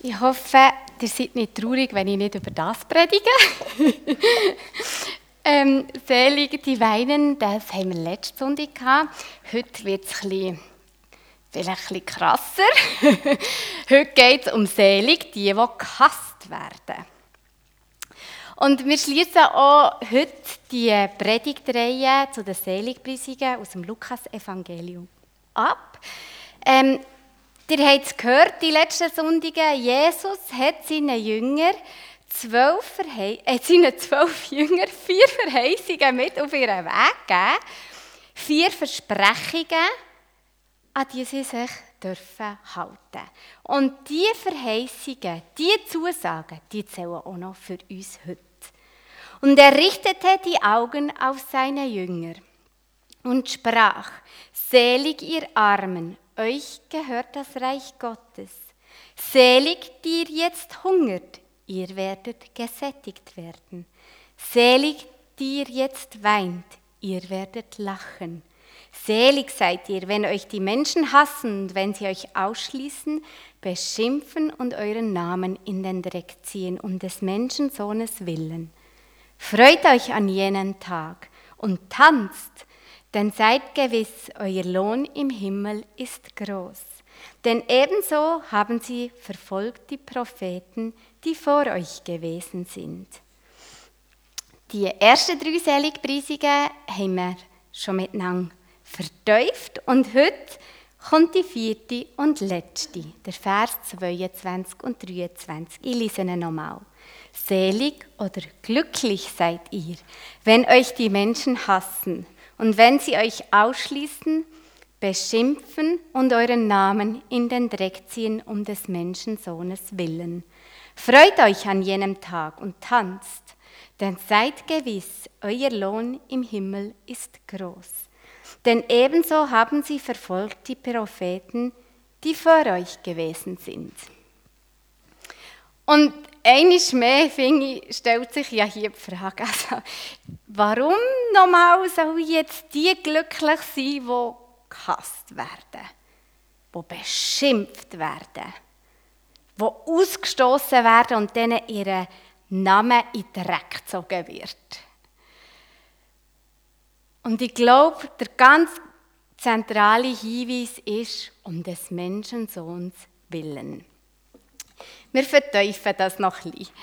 Ich hoffe, ihr seid nicht traurig, wenn ich nicht über das predige. ähm, Selig, die weinen, das haben wir letzte Sonntag gehabt. Heute wird es vielleicht ein bisschen krasser. Heute geht es um Selig, die, die gehasst werden. Und wir schließen auch heute die Predigtreihe zu den Seligpreisungen aus dem Lukas-Evangelium ab. Ähm, Ihr habt es gehört, die letzten Sonntage, Jesus hat seinen Jüngern zwölf, Verhe äh, seinen zwölf Jünger vier Verheißungen mit auf ihren Weg gegeben. Vier Versprechungen, an die sie sich dürfen halten. Und diese Verheißungen, diese Zusagen, die zählen auch noch für uns heute. Und er richtete die Augen auf seine Jünger und sprach, Selig ihr Armen, euch gehört das Reich Gottes. Selig, die ihr jetzt hungert, ihr werdet gesättigt werden. Selig, die ihr jetzt weint, ihr werdet lachen. Selig seid ihr, wenn euch die Menschen hassen und wenn sie euch ausschließen, beschimpfen und euren Namen in den Dreck ziehen, um des Menschensohnes willen. Freut euch an jenen Tag und tanzt, denn seid gewiss, euer Lohn im Himmel ist groß. Denn ebenso haben sie verfolgt die Propheten, die vor euch gewesen sind. Die ersten drei Seligpreisungen haben wir schon miteinander verteuft und heute kommt die vierte und letzte, der Vers 22 und 23. Ich lese ihn nochmal. Selig oder glücklich seid ihr, wenn euch die Menschen hassen und wenn sie euch ausschließen, beschimpfen und euren Namen in den Dreck ziehen um des Menschensohnes willen. Freut euch an jenem Tag und tanzt, denn seid gewiss, euer Lohn im Himmel ist groß. Denn ebenso haben sie verfolgt die Propheten, die vor euch gewesen sind. Und einiges mehr, finde ich, stellt sich ja hier die Frage, also, warum nochmal soll jetzt die glücklich sein, die gehasst werden, die beschimpft werden, die ausgestoßen werden und denen ihre Name in den Dreck gezogen wird. Und ich glaube, der ganz zentrale Hinweis ist um des Menschensohns willen. Wir verteufeln das noch ein bisschen.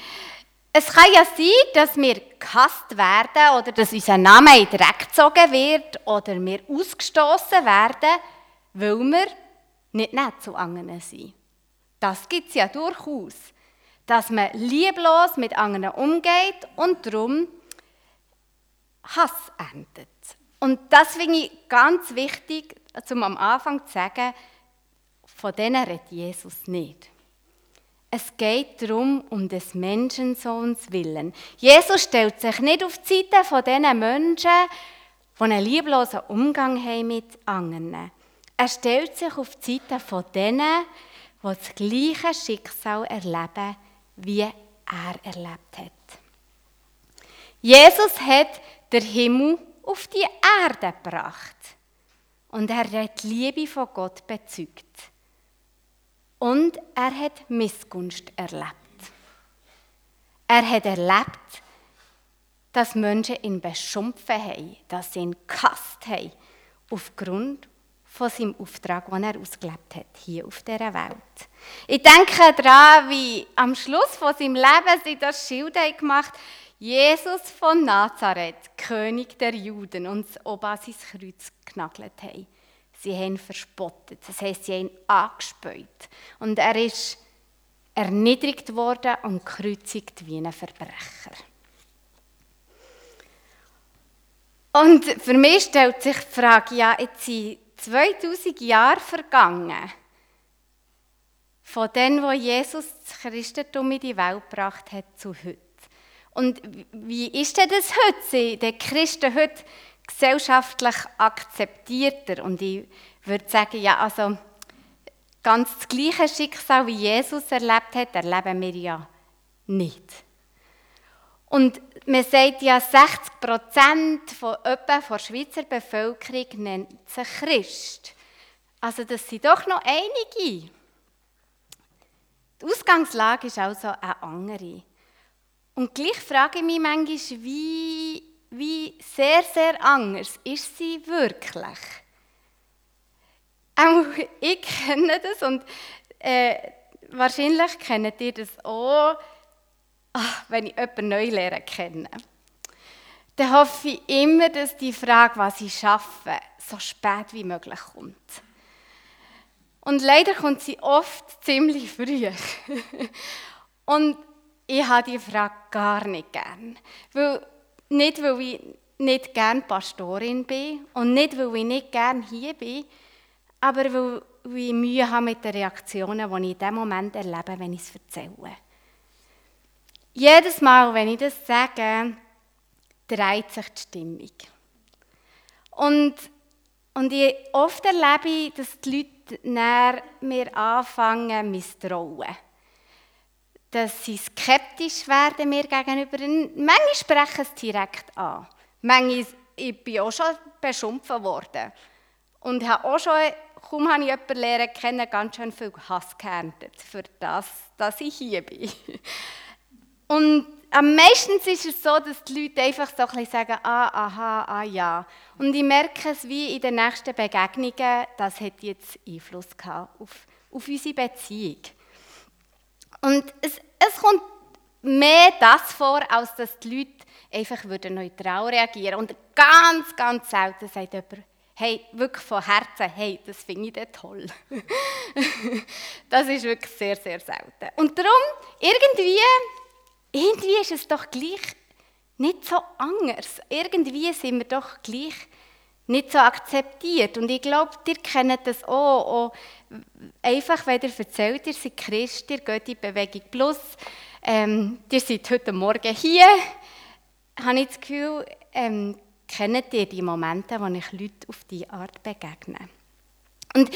Es kann ja sein, dass wir gehasst werden oder dass unser Name in den Dreck gezogen wird oder wir ausgestoßen werden, weil wir nicht nett zu anderen sind. Das gibt es ja durchaus. Dass man lieblos mit anderen umgeht und darum Hass erntet. Und das finde ich ganz wichtig, um am Anfang zu sagen, von denen redet Jesus nicht. Es geht darum, um des Menschensohns willen. Jesus stellt sich nicht auf die Seite von diesen Menschen, die einen lieblosen Umgang haben mit anderen. Er stellt sich auf die Seite von denen, die das gleiche Schicksal erleben, wie er erlebt hat. Jesus hat den Himmel auf die Erde gebracht und er hat die Liebe von Gott bezeugt. Und er hat Missgunst erlebt. Er hat erlebt, dass Menschen ihn beschimpfen haben, dass sie ihn gehasst haben, aufgrund von seinem Auftrag, den er ausgelebt hat, hier auf dieser Welt. Ich denke daran, wie am Schluss von seinem Leben sie das Schild gemacht haben, Jesus von Nazareth, König der Juden, und das Oba sein Kreuz genagelt haben. Sie haben ihn verspottet. Das heisst, sie haben ihn angespäut. Und er ist erniedrigt worden und gekreuzigt wie ein Verbrecher. Und für mich stellt sich die Frage, ja, jetzt sind 2000 Jahre vergangen, von dem, wo Jesus das Christentum in die Welt gebracht hat, zu heute. Und wie ist denn das heute? Die Christen heute gesellschaftlich akzeptierter. Und ich würde sagen, ja, also ganz das gleiche Schicksal, wie Jesus erlebt hat, erleben wir ja nicht. Und man sagt ja, 60 Prozent von etwa der Schweizer Bevölkerung nennt sich Christ. Also das sind doch noch einige. Die Ausgangslage ist also eine andere. Und gleich frage ich mich manchmal, wie, wie sehr, sehr anders ist sie wirklich? Auch ich kenne das und äh, wahrscheinlich kennt ihr das auch, ach, wenn ich jemanden neu lernen kenne. Dann hoffe ich immer, dass die Frage, was ich schaffe, so spät wie möglich kommt. Und leider kommt sie oft ziemlich früh. und ich habe die Frage gar nicht gern. Weil, nicht, weil ich nicht gern Pastorin bin und nicht, weil ich nicht gern hier bin, aber weil ich Mühe habe mit den Reaktionen, die ich in dem Moment erlebe, wenn ich es erzähle. Jedes Mal, wenn ich das sage, dreht sich die Stimmung. Und, und ich, oft erlebe ich, dass die Leute mir anfangen misstrauen. Dass sie skeptisch werden mir gegenüber. Manche sprechen es direkt an. Manche, ich bin auch schon beschimpft worden. Und habe auch schon, kaum habe ich jemanden lernen kennen, ganz schön viel Hass geerntet, für das, dass ich hier bin. Und am meisten ist es so, dass die Leute einfach so ein bisschen sagen, ah, aha, ah, ja. Und ich merke es wie in den nächsten Begegnungen, das hat jetzt Einfluss gehabt auf, auf unsere Beziehung. Und es, es kommt mehr das vor, als dass die Leute einfach neutral reagieren würden. Und ganz, ganz selten sagt jemand, hey, wirklich von Herzen, hey, das finde ich toll. das ist wirklich sehr, sehr selten. Und darum, irgendwie irgendwie ist es doch gleich nicht so anders. Irgendwie sind wir doch gleich nicht so akzeptiert. Und ich glaube, ihr kennt das auch. auch einfach, wenn ihr erzählt, ihr seid Christ, ihr geht in Bewegung Plus, ähm, ihr seid heute Morgen hier, habe ich das Gefühl, ähm, kennt ihr die Momente, wo ich Leute auf diese Art begegne. Und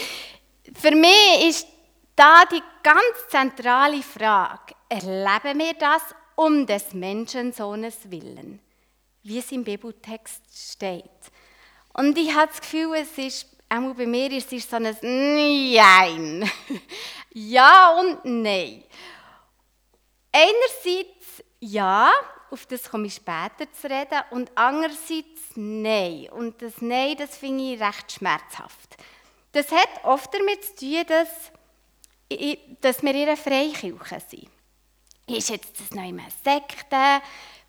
für mich ist da die ganz zentrale Frage, erleben wir das um des Menschensohnes willen, wie es im Bibeltext steht. Und ich habe das Gefühl, es ist, auch bei mir ist es so ein Nein. ja und Nein. Einerseits ja, auf das komme ich später zu reden, und andererseits Nein. Und das Nein, das finde ich recht schmerzhaft. Das hat oft damit zu tun, dass, dass wir ihre Freikirche sind. Ist jetzt das neue Sekte?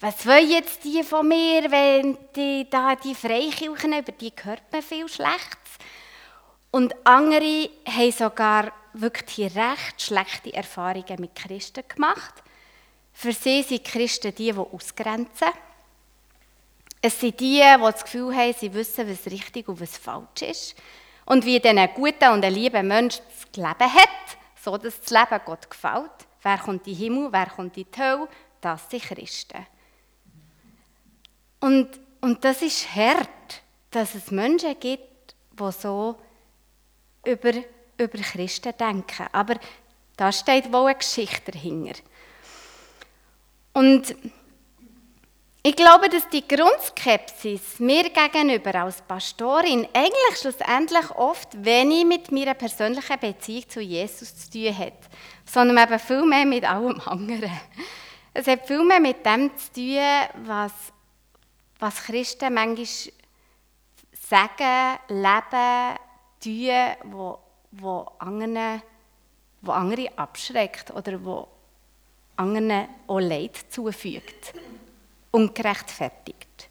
Was wollen jetzt die von mir, wenn die, da die Freikirchen, über die hört man viel Schlechtes. Und andere haben sogar wirklich recht schlechte Erfahrungen mit Christen gemacht. Für sie sind Christen die, die ausgrenzen. Es sind die, die das Gefühl haben, sie wissen, was richtig und was falsch ist. Und wie ein guter und ein lieber Mensch das Leben hat, so dass das Leben Gott gefällt. Wer kommt in den Himmel, wer kommt in die Hölle? Das sind Christen. Und, und das ist hart, dass es Menschen gibt, die so über, über Christen denken. Aber da steht wohl eine Geschichte dahinter. Und ich glaube, dass die Grundskepsis mir gegenüber als Pastorin eigentlich schlussendlich oft wenig mit meiner persönlichen Beziehung zu Jesus zu tun hat, sondern eben viel mehr mit allem anderen. Es hat viel mehr mit dem zu tun, was, was Christen manchmal sagen, leben, tun, wo, wo, andere, wo andere abschreckt oder wo anderen auch Leid zufügt ungerechtfertigt.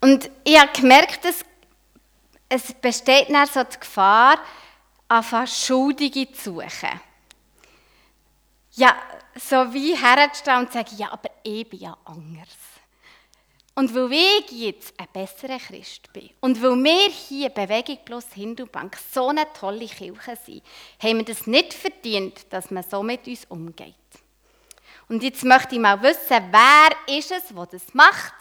Und ich habe gemerkt, dass es besteht dann so die Gefahr, einfach Schuldige zu suchen. Ja, so wie herzustellen und zu sagen, ja, aber ich bin ja anders. Und weil ich jetzt ein besserer Christ bin und weil wir hier Bewegung plus Hindubank so eine tolle Kirche sind, haben wir das nicht verdient, dass man so mit uns umgeht. Und jetzt möchte ich mal wissen, wer ist es, der das macht,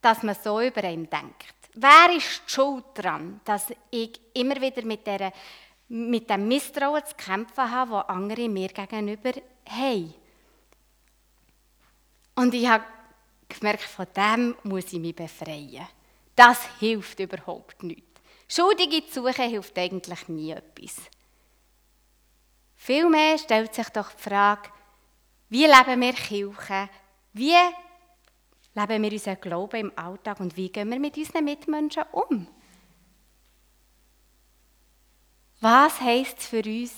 dass man so über ihn denkt? Wer ist die Schuld daran, dass ich immer wieder mit, der, mit dem Misstrauen zu kämpfen habe, das andere mir gegenüber haben? Und ich habe gemerkt, von dem muss ich mich befreien. Das hilft überhaupt nicht. Schuldige zu suchen hilft eigentlich nie etwas. Vielmehr stellt sich doch die Frage, wie leben wir Kirche? Wie leben wir unseren Glauben im Alltag und wie gehen wir mit unseren Mitmenschen um? Was heißt es für uns,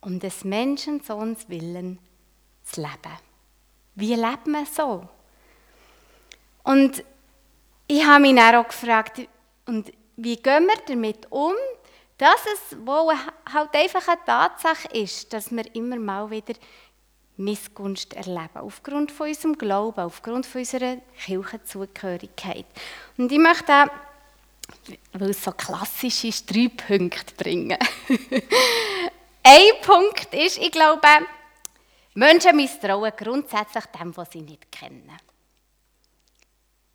um des Menschensohns Willen zu leben? Wie lebt man so? Und ich habe mich dann auch gefragt, und wie gehen wir damit um, dass es wohl halt einfach eine Tatsache ist, dass wir immer mal wieder Missgunst erleben, aufgrund von unserem Glauben, aufgrund von unserer Kirchenzugehörigkeit. Und ich möchte weil es so klassisch ist, drei Punkte bringen. Ein Punkt ist, ich glaube, Menschen misstrauen grundsätzlich dem, was sie nicht kennen.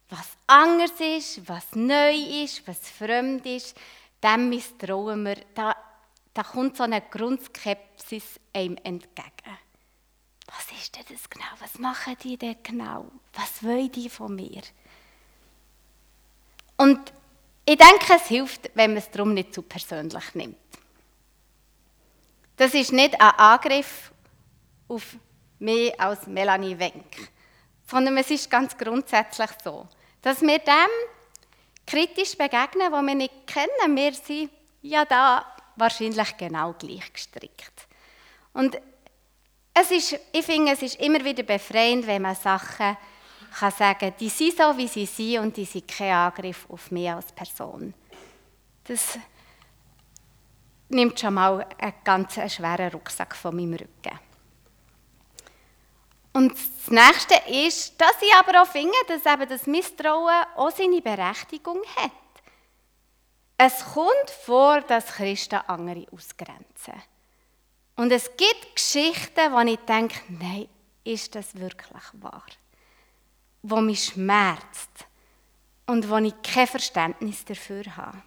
Was anders ist, was neu ist, was fremd ist, dem misstrauen wir. Da, da kommt so eine Grundskepsis einem entgegen. Was ist denn das genau? Was machen die denn genau? Was wollen die von mir? Und ich denke, es hilft, wenn man es darum nicht zu persönlich nimmt. Das ist nicht ein Angriff auf mich als Melanie Wenk, sondern es ist ganz grundsätzlich so, dass wir dem kritisch begegnen, was wir nicht kennen. Wir sind ja da wahrscheinlich genau gleich gestrickt. Und es ist, ich finde, es ist immer wieder befreiend, wenn man Sachen kann sagen, die sind so, wie sie sind und die sind kein Angriff auf mich als Person. Das nimmt schon mal einen ganz schweren Rucksack von meinem Rücken. Und das Nächste ist, dass ich aber auch finde, dass eben das Misstrauen auch seine Berechtigung hat. Es kommt vor, dass Christen andere ausgrenzen. Und es gibt Geschichten, wo ich denke, nein, ist das wirklich wahr? Wo mich schmerzt und wo ich kein Verständnis dafür habe.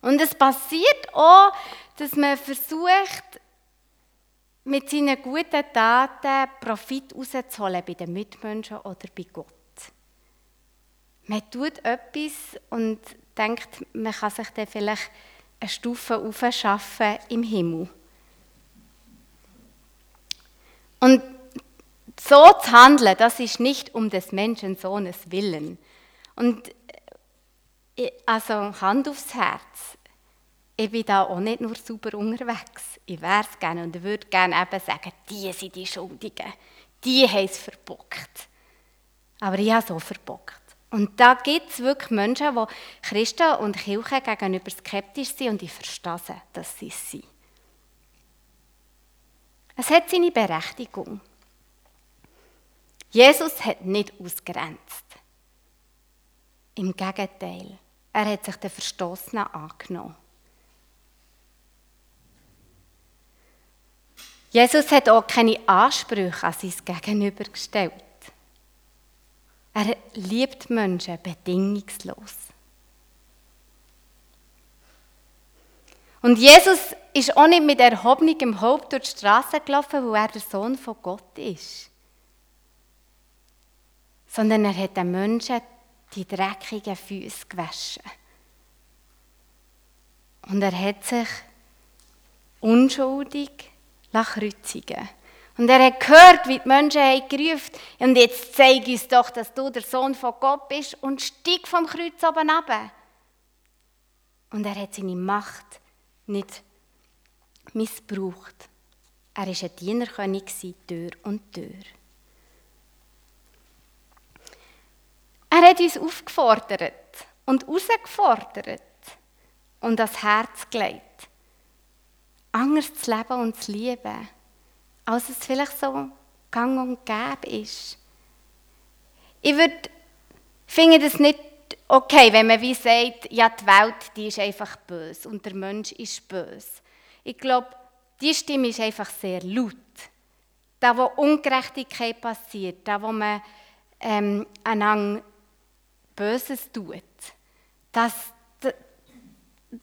Und es passiert auch, dass man versucht, mit seinen guten Taten Profit rauszuholen bei den Mitmenschen oder bei Gott. Man tut etwas und denkt, man kann sich dann vielleicht eine Stufe aufschaffen im Himmel. Und so zu handeln, das ist nicht um des Menschensohnes willen. Und äh, also Hand aufs Herz, ich bin da auch nicht nur super unterwegs. Ich wäre es gerne und würde gerne eben sagen, die sind die Schuldigen. Die haben es verbockt. Aber ich habe so verbockt. Und da gibt es wirklich Menschen, die Christen und Kirchen gegenüber skeptisch sind und ich verstehe dass sie es sind. Es hat seine Berechtigung. Jesus hat nicht ausgrenzt. Im Gegenteil, er hat sich den Verstoßenen angenommen. Jesus hat auch keine Ansprüche an sein Gegenüber gestellt. Er liebt Menschen bedingungslos. Und Jesus ist auch nicht mit erhobenem Haupt durch die Straße gelaufen, weil er der Sohn von Gott ist. Sondern er hat den Menschen die dreckigen Füße gewaschen. Und er hat sich unschuldig kreuzigen Und er hat gehört, wie die Menschen haben gerufen und jetzt zeig uns doch, dass du der Sohn von Gott bist und stieg vom Kreuz oben runter. Und er hat seine Macht nicht missbraucht. Er war ein Dienerkönig, Tür und Tür. Er hat uns aufgefordert und herausgefordert und das Herz gelegt anders zu leben und zu lieben, als es vielleicht so gang und gäbe ist. Ich würde, finde das nicht okay, wenn man wie sagt, ja, die Welt, die ist einfach böse und der Mensch ist böse. Ich glaube, die Stimme ist einfach sehr laut. Da, wo Ungerechtigkeit passiert, da, wo man ähm, einander Böses tut, das,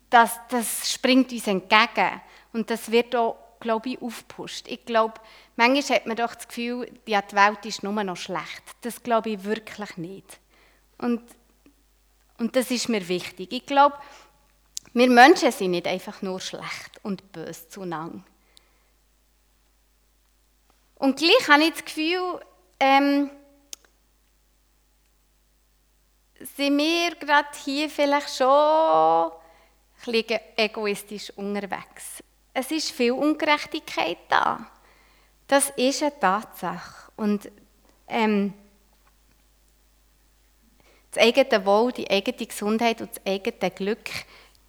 das, das springt uns entgegen. Und das wird auch, glaube ich, aufgepusht. Ich glaube, manchmal hat man doch das Gefühl, ja, die Welt ist nur noch schlecht. Das glaube ich wirklich nicht. Und, und das ist mir wichtig. Ich glaube, wir Menschen sind nicht einfach nur schlecht und böse zueinander, Und gleich habe ich das Gefühl, ähm, sind wir gerade hier vielleicht schon ein bisschen egoistisch unterwegs. Es ist viel Ungerechtigkeit da. Das ist eine Tatsache. Und ähm, das eigene Wohl, die eigene Gesundheit und das eigene Glück,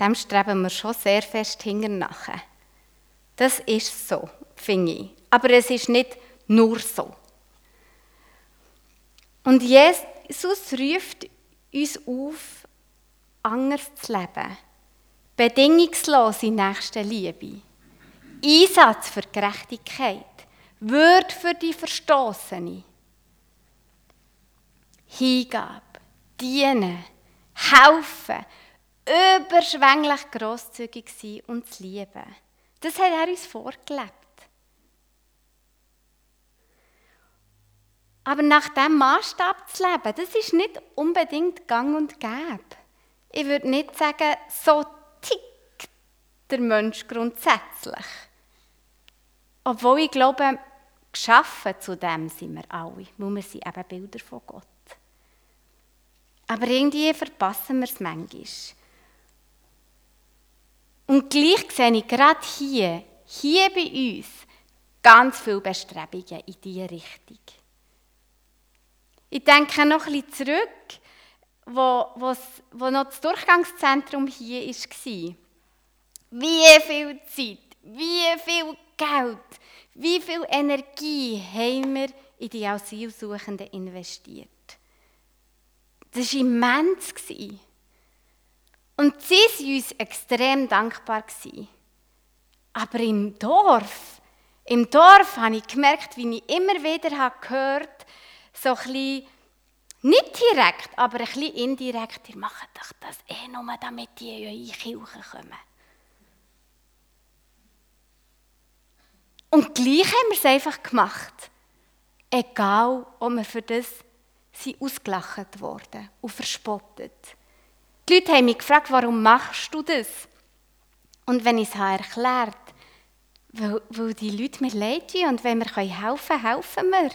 dem streben wir schon sehr fest hinterher. Das ist so, finde ich. Aber es ist nicht nur so. Und Jesus ruft uns auf, anders zu leben. Bedingungslose Nächstenliebe. Einsatz für Gerechtigkeit. Würde für die Verstoßene. Hingabe, dienen, helfen, überschwänglich großzügig sein und zu lieben. Das hat er uns vorgelebt. Aber nach diesem Maßstab zu leben, das ist nicht unbedingt gang und gäbe. Ich würde nicht sagen, so der Mensch grundsätzlich. Obwohl ich glaube, geschaffen zu dem sind wir alle, weil wir sind eben Bilder von Gott. Aber irgendwie verpassen wir es manchmal. Und gleich sehe ich gerade hier, hier bei uns, ganz viele Bestrebungen in diese Richtung. Ich denke noch bisschen zurück, wo, wo noch das Durchgangszentrum hier war. Wie viel Zeit, wie viel Geld, wie viel Energie haben wir in die Asylsuchenden investiert. Das war immens. Und sie waren uns extrem dankbar. Aber im Dorf, im Dorf habe ich gemerkt, wie ich immer wieder gehört habe, so ein nicht direkt, aber ein bisschen indirekt, ihr macht doch das eh nur, damit die in eure Kirche kommen. Und gleich haben wir es einfach gemacht. Egal, ob wir für das sind ausgelacht worden und verspottet. Die Leute haben mich gefragt, warum machst du das? Und wenn ich es erklärt weil, weil die Leute mir leid tun und wenn wir helfen können, helfen wir.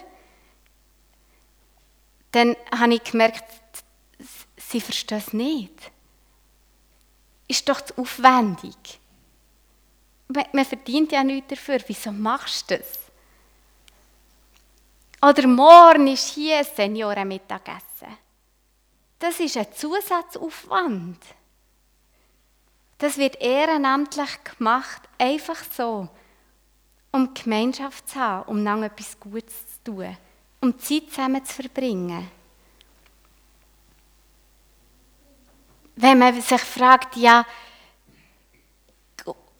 Dann habe ich gemerkt, sie verstehen es nicht. Ist doch zu aufwendig. Man verdient ja nichts dafür. Wieso machst du das? Oder morgen ist hier ein Seniorenmittagessen. Das ist ein Zusatzaufwand. Das wird ehrenamtlich gemacht, einfach so, um Gemeinschaft zu haben, um dann etwas Gutes zu tun, um Zeit zusammen zu verbringen. Wenn man sich fragt, ja,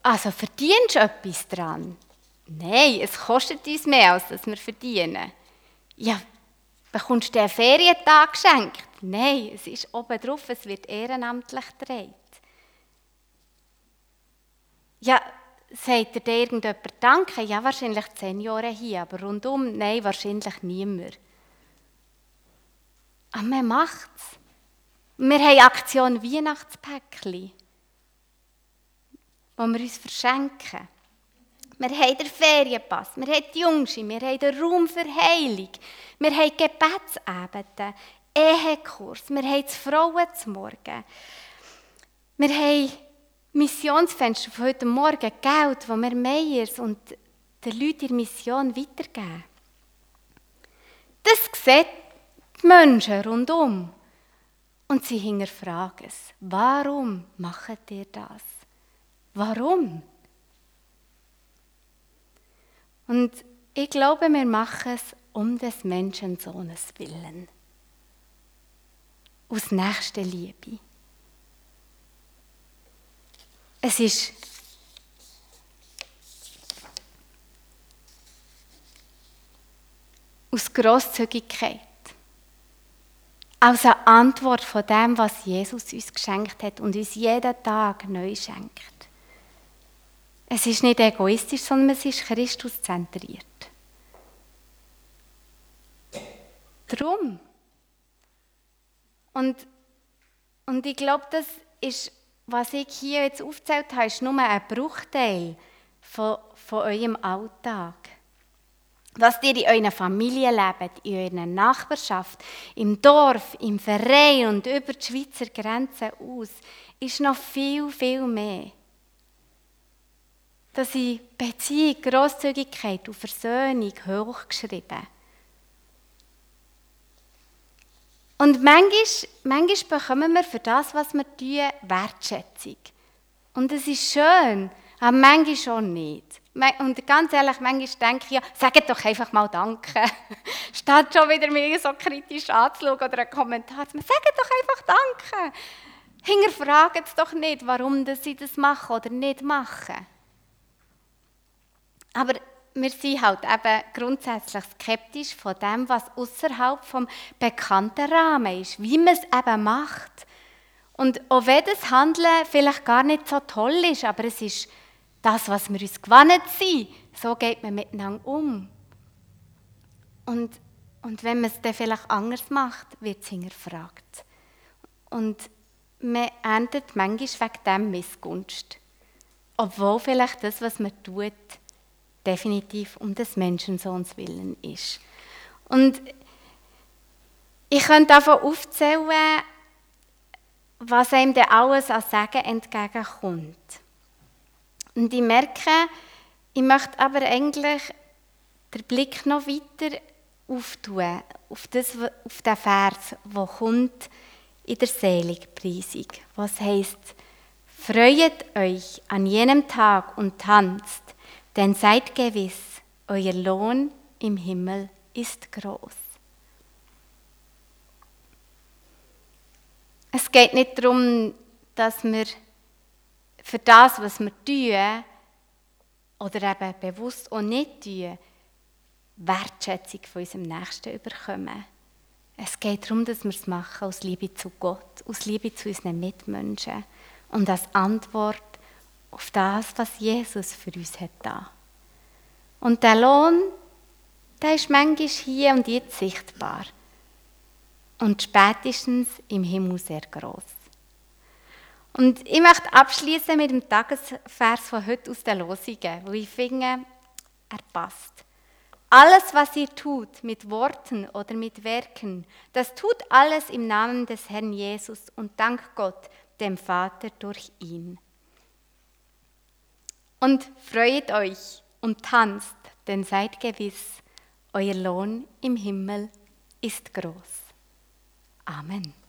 also verdienst du etwas dran? Nein, es kostet uns mehr, als dass wir verdienen. Ja, bekommst du einen Ferientag geschenkt? Nein, es ist oben drauf, es wird ehrenamtlich gedreht. Ja, sagt dir irgendjemand Danke? Ja, wahrscheinlich zehn Jahre hier, aber rundum, nein, wahrscheinlich niemand. Aber man macht es. Wir haben Aktion Weihnachtspäckchen, wo wir uns verschenken. Wir haben den Ferienpass, wir haben die Jungschi, wir haben den Raum für Heilung, wir haben Gebetsabende, Ehekurs, wir haben das Frauen zum Morgen. Wir haben Missionsfenster von heute Morgen, Geld, das wir Meyers und den Leuten der Mission weitergeben. Das sehen die Menschen rundum. Und sie hinterfragen es. Warum macht ihr das? Warum? Und ich glaube, wir machen es um des Menschensohnes willen. Aus nächster Liebe. Es ist aus Grosszügigkeit. Aus einer Antwort von dem, was Jesus uns geschenkt hat und uns jeden Tag neu schenkt. Es ist nicht egoistisch, sondern es ist Christus zentriert. Drum. Und, und ich glaube, das ist, was ich hier jetzt aufgezählt habe, ist nur ein Bruchteil von, von eurem Alltag. was ihr in eurer Familie lebt, in eurer Nachbarschaft, im Dorf, im Verein und über die Schweizer Grenzen aus, ist noch viel, viel mehr. Da sind Beziehung, Grosszügigkeit und Versöhnung hochgeschrieben. Und manchmal, manchmal bekommen wir für das, was wir tun, Wertschätzung. Und es ist schön, aber manchmal schon nicht. Und ganz ehrlich, manchmal denke ich ja, sagt doch einfach mal Danke. Statt schon wieder mir so kritisch anzuschauen oder einen Kommentar zu machen. Sagt doch einfach Danke. Hinterfragen es doch nicht, warum sie das machen oder nicht machen. Aber wir sind halt eben grundsätzlich skeptisch von dem, was außerhalb vom bekannten Rahmen ist, wie man es eben macht. Und auch wenn das Handeln vielleicht gar nicht so toll ist, aber es ist das, was wir uns gewohnt sind, so geht man miteinander um. Und, und wenn man es dann vielleicht anders macht, wird es hinterfragt. Und man erntet manchmal wegen dem Missgunst. Obwohl vielleicht das, was man tut, definitiv um des Menschensohns willen ist. Und ich könnte davon aufzählen, was einem dann alles an Segen entgegenkommt. Und ich merke, ich möchte aber eigentlich den Blick noch weiter auftun, auf, das, auf den Vers, der kommt in der Seligpreisung, was heißt: Freuet euch an jenem Tag und tanzt, denn seid gewiss, euer Lohn im Himmel ist groß. Es geht nicht darum, dass wir für das, was wir tun, oder eben bewusst auch nicht tun, Wertschätzung von unserem Nächsten überkommen. Es geht darum, dass wir es machen aus Liebe zu Gott, aus Liebe zu unseren Mitmenschen und als Antwort auf das, was Jesus für uns hat da. Und der Lohn, der ist manchmal hier und jetzt sichtbar und spätestens im Himmel sehr groß. Und ich möchte abschließen mit dem Tagesvers von heute aus der Losungen, wo ich finde, er passt. Alles, was ihr tut, mit Worten oder mit Werken, das tut alles im Namen des Herrn Jesus und dank Gott, dem Vater, durch ihn. Und freut euch und tanzt, denn seid gewiss, euer Lohn im Himmel ist groß. Amen.